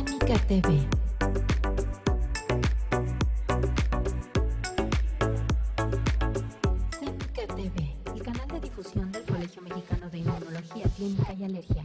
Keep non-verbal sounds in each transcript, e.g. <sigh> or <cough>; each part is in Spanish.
Cénica TV. TV, el canal de difusión del Colegio Mexicano de Inmunología Clínica y Alergia.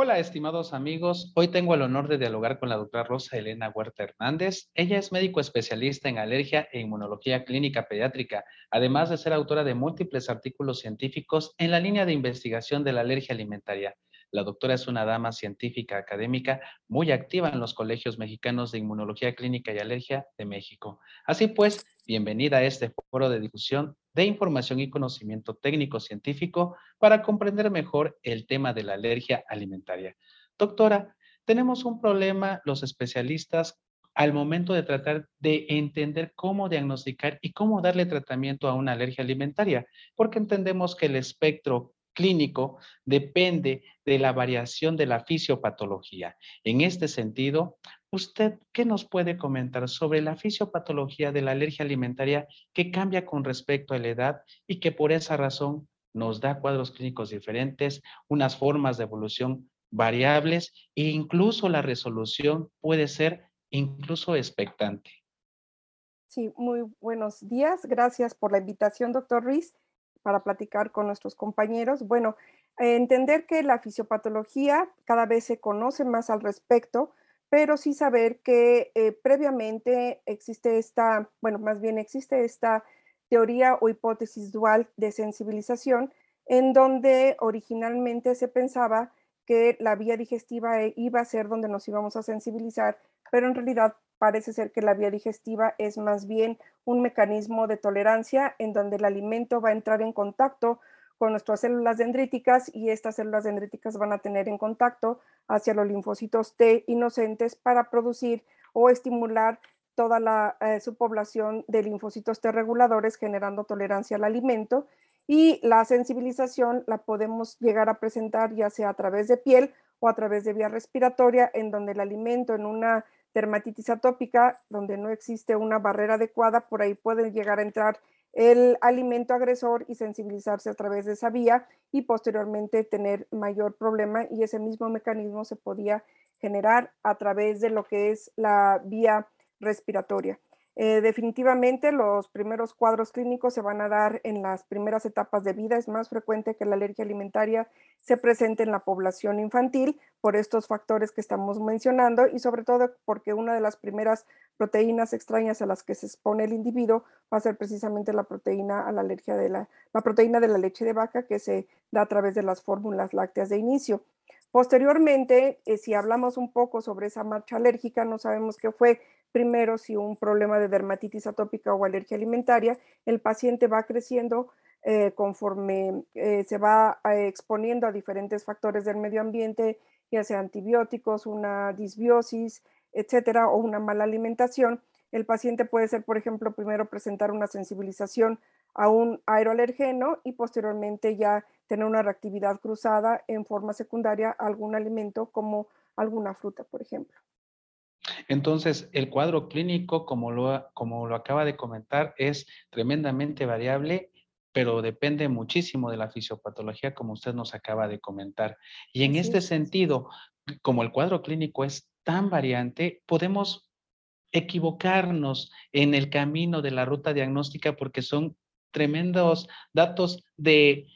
Hola, estimados amigos. Hoy tengo el honor de dialogar con la doctora Rosa Elena Huerta Hernández. Ella es médico especialista en alergia e inmunología clínica pediátrica, además de ser autora de múltiples artículos científicos en la línea de investigación de la alergia alimentaria. La doctora es una dama científica académica muy activa en los colegios mexicanos de inmunología clínica y alergia de México. Así pues, bienvenida a este foro de difusión de información y conocimiento técnico científico para comprender mejor el tema de la alergia alimentaria. Doctora, tenemos un problema los especialistas al momento de tratar de entender cómo diagnosticar y cómo darle tratamiento a una alergia alimentaria, porque entendemos que el espectro clínico depende de la variación de la fisiopatología. En este sentido, ¿usted qué nos puede comentar sobre la fisiopatología de la alergia alimentaria que cambia con respecto a la edad y que por esa razón nos da cuadros clínicos diferentes, unas formas de evolución variables e incluso la resolución puede ser incluso expectante? Sí, muy buenos días. Gracias por la invitación, doctor Ruiz para platicar con nuestros compañeros. Bueno, entender que la fisiopatología cada vez se conoce más al respecto, pero sí saber que eh, previamente existe esta, bueno, más bien existe esta teoría o hipótesis dual de sensibilización, en donde originalmente se pensaba que la vía digestiva eh, iba a ser donde nos íbamos a sensibilizar, pero en realidad parece ser que la vía digestiva es más bien un mecanismo de tolerancia en donde el alimento va a entrar en contacto con nuestras células dendríticas y estas células dendríticas van a tener en contacto hacia los linfocitos T inocentes para producir o estimular toda la eh, subpoblación de linfocitos T reguladores generando tolerancia al alimento y la sensibilización la podemos llegar a presentar ya sea a través de piel o a través de vía respiratoria en donde el alimento en una dermatitis atópica, donde no existe una barrera adecuada, por ahí puede llegar a entrar el alimento agresor y sensibilizarse a través de esa vía y posteriormente tener mayor problema y ese mismo mecanismo se podía generar a través de lo que es la vía respiratoria. Eh, definitivamente los primeros cuadros clínicos se van a dar en las primeras etapas de vida. Es más frecuente que la alergia alimentaria se presente en la población infantil por estos factores que estamos mencionando y sobre todo porque una de las primeras proteínas extrañas a las que se expone el individuo va a ser precisamente la proteína a alergia de la, la proteína de la leche de vaca que se da a través de las fórmulas lácteas de inicio. Posteriormente, eh, si hablamos un poco sobre esa marcha alérgica, no sabemos qué fue primero si un problema de dermatitis atópica o alergia alimentaria, el paciente va creciendo eh, conforme eh, se va eh, exponiendo a diferentes factores del medio ambiente, ya sea antibióticos, una disbiosis, etcétera, o una mala alimentación. El paciente puede ser, por ejemplo, primero presentar una sensibilización a un aeroalergeno y posteriormente ya tener una reactividad cruzada en forma secundaria a algún alimento como alguna fruta, por ejemplo. Entonces, el cuadro clínico, como lo, como lo acaba de comentar, es tremendamente variable, pero depende muchísimo de la fisiopatología, como usted nos acaba de comentar. Y en este sentido, como el cuadro clínico es tan variante, podemos equivocarnos en el camino de la ruta diagnóstica porque son tremendos datos de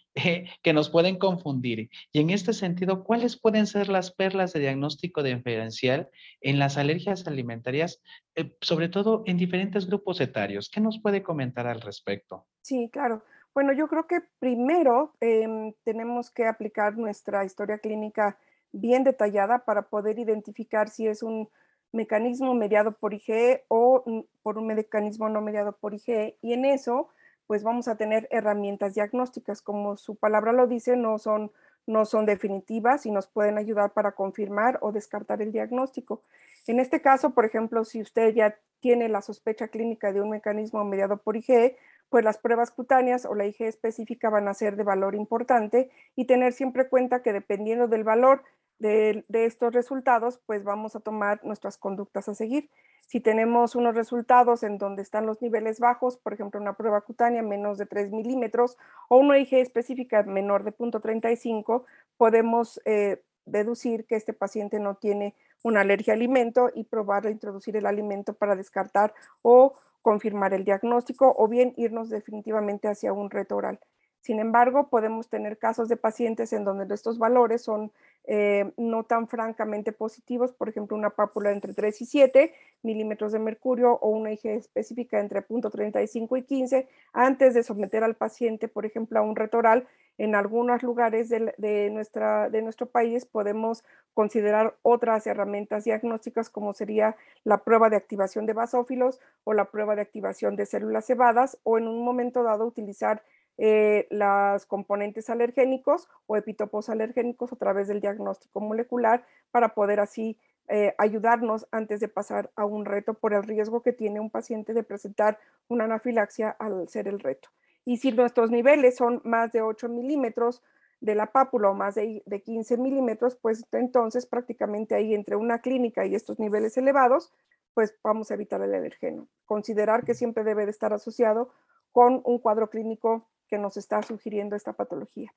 que nos pueden confundir. Y en este sentido, ¿cuáles pueden ser las perlas de diagnóstico diferencial en las alergias alimentarias, eh, sobre todo en diferentes grupos etarios? ¿Qué nos puede comentar al respecto? Sí, claro. Bueno, yo creo que primero em, tenemos que aplicar nuestra historia clínica bien detallada para poder identificar si es un mecanismo mediado por IgE o mm, por un mecanismo no mediado por IgE. Y en eso, pues vamos a tener herramientas diagnósticas, como su palabra lo dice, no son, no son definitivas y nos pueden ayudar para confirmar o descartar el diagnóstico. En este caso, por ejemplo, si usted ya tiene la sospecha clínica de un mecanismo mediado por IgE, pues las pruebas cutáneas o la IgE específica van a ser de valor importante y tener siempre cuenta que dependiendo del valor de, estos resultados, pues vamos a tomar nuestras conductas a seguir. Si tenemos unos resultados en donde están los niveles bajos, por ejemplo, una prueba cutánea menos de 3 milímetros o una IG específica menor de 0.35, podemos eh, deducir que este paciente no tiene una alergia al alimento y probar a introducir el alimento para descartar o confirmar el diagnóstico o bien irnos definitivamente hacia un reto oral. Sin embargo, podemos tener casos de pacientes en donde estos valores son eh, no tan francamente positivos, por ejemplo, una pápula entre 3 y 7 milímetros de mercurio o una IG específica entre 0.35 y 15, antes de someter al paciente, por ejemplo, a un retoral. En algunos lugares de, nuestra, de nuestro país podemos considerar otras herramientas diagnósticas como sería la prueba de activación de basófilos o la prueba de activación de células cebadas o en un momento dado utilizar eh, los componentes alergénicos o epitopos alergénicos a través del diagnóstico molecular para poder así eh, ayudarnos antes de pasar a un reto por el riesgo que tiene un paciente de presentar una anafilaxia al ser el reto. Y si nuestros niveles son más de 8 milímetros de la pápula o más de, de 15 milímetros, pues entonces prácticamente ahí entre una clínica y estos niveles elevados, pues vamos a evitar el alergeno. Considerar que siempre debe de estar asociado con un cuadro clínico que nos está sugiriendo esta patología.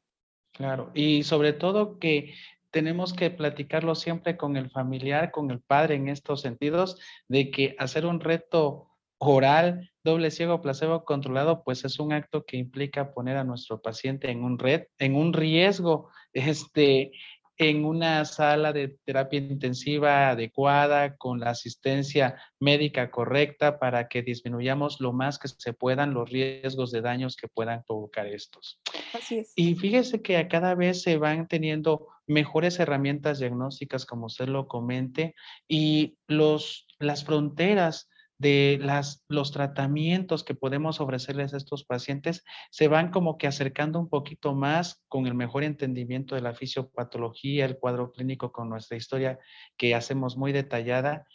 Claro, y sobre todo que tenemos que platicarlo siempre con el familiar, con el padre en estos sentidos, de que hacer un reto oral, doble ciego, placebo controlado, pues es un acto que implica poner a nuestro paciente en un red, en un riesgo, <laughs> este, en una sala de terapia intensiva adecuada, con la asistencia médica correcta para que disminuyamos lo más que se puedan los riesgos de daños que puedan provocar estos. Así es. Y fíjese que a cada vez se van teniendo mejores herramientas diagnósticas, como usted lo comente, y los, las fronteras de las, los tratamientos que podemos ofrecerles a estos pacientes se van como que acercando un poquito más con el mejor entendimiento de la fisiopatología, el cuadro clínico con nuestra historia que hacemos muy detallada.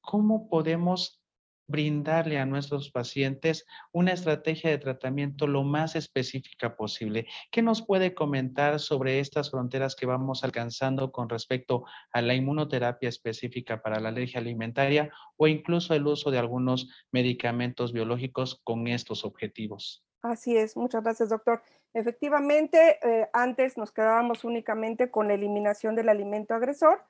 ¿Cómo podemos brindarle a nuestros pacientes una estrategia de tratamiento lo más específica posible. ¿Qué nos puede comentar sobre estas fronteras que vamos alcanzando con respecto a la inmunoterapia específica para la alergia alimentaria o incluso el uso de algunos medicamentos biológicos con estos objetivos? Así es, muchas gracias, doctor. Efectivamente, eh, antes nos quedábamos únicamente con la eliminación del alimento agresor,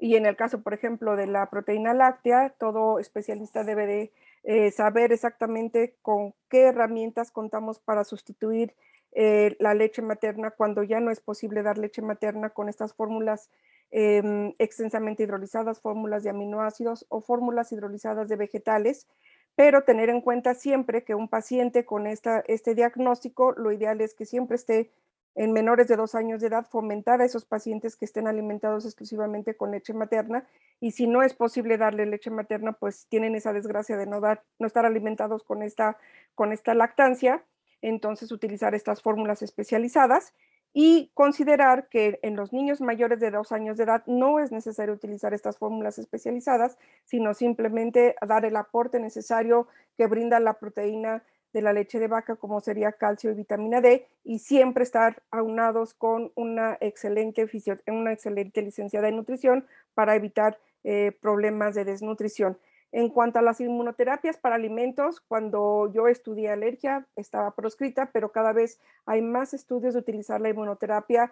y en el caso, por ejemplo, de la proteína láctea, todo especialista debe de eh, saber exactamente con qué herramientas contamos para sustituir eh, la leche materna cuando ya no es posible dar leche materna con estas fórmulas em, extensamente hidrolizadas, fórmulas de aminoácidos o fórmulas hidrolizadas de vegetales, pero tener en cuenta siempre que un paciente con esta, este diagnóstico, lo ideal es que siempre esté en menores de dos años de edad, fomentar a esos pacientes que estén alimentados exclusivamente con leche materna y si no es posible darle leche materna, pues tienen esa desgracia de no, dar, no estar alimentados con esta, con esta lactancia, entonces utilizar estas fórmulas especializadas y considerar que en los niños mayores de dos años de edad no es necesario utilizar estas fórmulas especializadas, sino simplemente dar el aporte necesario que brinda la proteína de la leche de vaca, como sería calcio y vitamina D, y siempre estar aunados con una excelente, una excelente licenciada en nutrición para evitar eh, problemas de desnutrición. En cuanto a las inmunoterapias para alimentos, cuando yo estudié alergia estaba proscrita, pero cada vez hay más estudios de utilizar la inmunoterapia,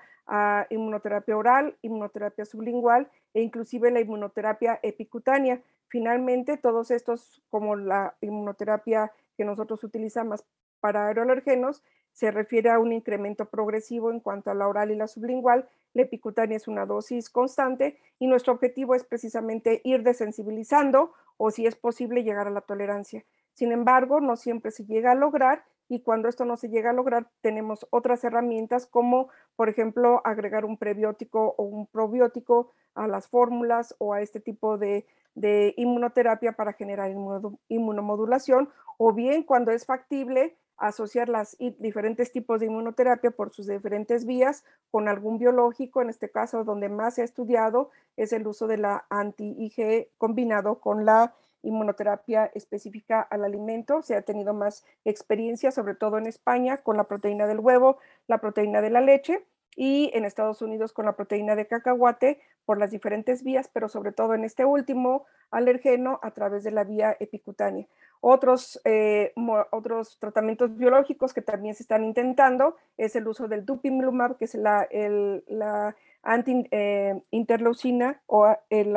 inmunoterapia oral, inmunoterapia sublingual e inclusive la inmunoterapia epicutánea. Finalmente, todos estos, como la inmunoterapia que nosotros utilizamos para aeroalergenos se refiere a un incremento progresivo en cuanto a la oral y la sublingual. La epicutánea es una dosis constante y nuestro objetivo es precisamente ir desensibilizando o si es posible llegar a la tolerancia. Sin embargo, no siempre se llega a lograr y cuando esto no se llega a lograr, tenemos otras herramientas como, por ejemplo, agregar un prebiótico o un probiótico a las fórmulas o a este tipo de, de inmunoterapia para generar inmunomodulación o bien cuando es factible asociar las diferentes tipos de inmunoterapia por sus diferentes vías con algún biológico, en este caso donde más se ha estudiado es el uso de la anti-IG combinado con la inmunoterapia específica al alimento. Se ha tenido más experiencia, sobre todo en España, con la proteína del huevo, la proteína de la leche y en Estados Unidos con la proteína de cacahuate por las diferentes vías, pero sobre todo en este último alergeno a través de la vía epicutánea. Otros, eh, otros tratamientos biológicos que también se están intentando es el uso del dupimilumab, que es la, la anti-interleucina eh, o el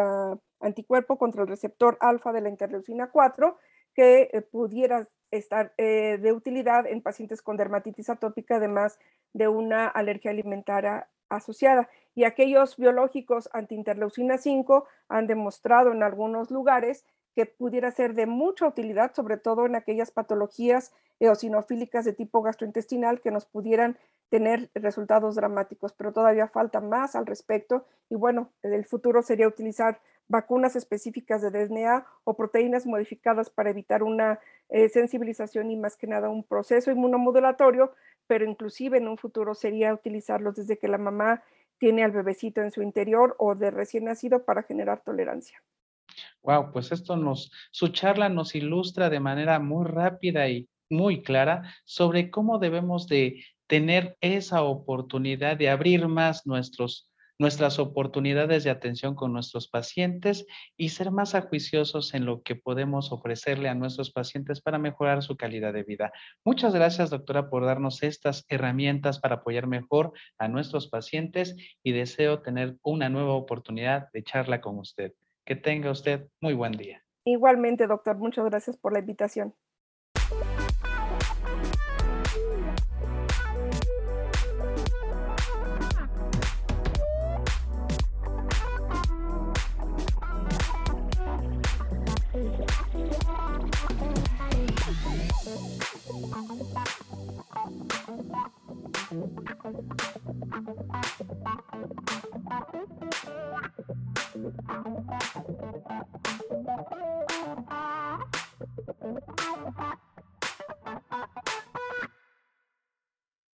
anticuerpo contra el receptor alfa de la interleucina 4, que eh, pudiera estar de utilidad en pacientes con dermatitis atópica, además de una alergia alimentaria asociada. Y aquellos biológicos anti-interleucina 5 han demostrado en algunos lugares que pudiera ser de mucha utilidad, sobre todo en aquellas patologías eosinofílicas de tipo gastrointestinal que nos pudieran tener resultados dramáticos, pero todavía falta más al respecto. Y bueno, el futuro sería utilizar vacunas específicas de DNA o proteínas modificadas para evitar una eh, sensibilización y más que nada un proceso inmunomodulatorio, pero inclusive en un futuro sería utilizarlos desde que la mamá tiene al bebecito en su interior o de recién nacido para generar tolerancia. Wow, pues esto nos, su charla nos ilustra de manera muy rápida y muy clara sobre cómo debemos de tener esa oportunidad de abrir más nuestros, nuestras oportunidades de atención con nuestros pacientes y ser más ajuiciosos en lo que podemos ofrecerle a nuestros pacientes para mejorar su calidad de vida. Muchas gracias, doctora, por darnos estas herramientas para apoyar mejor a nuestros pacientes y deseo tener una nueva oportunidad de charla con usted. Que tenga usted muy buen día. Igualmente, doctor, muchas gracias por la invitación.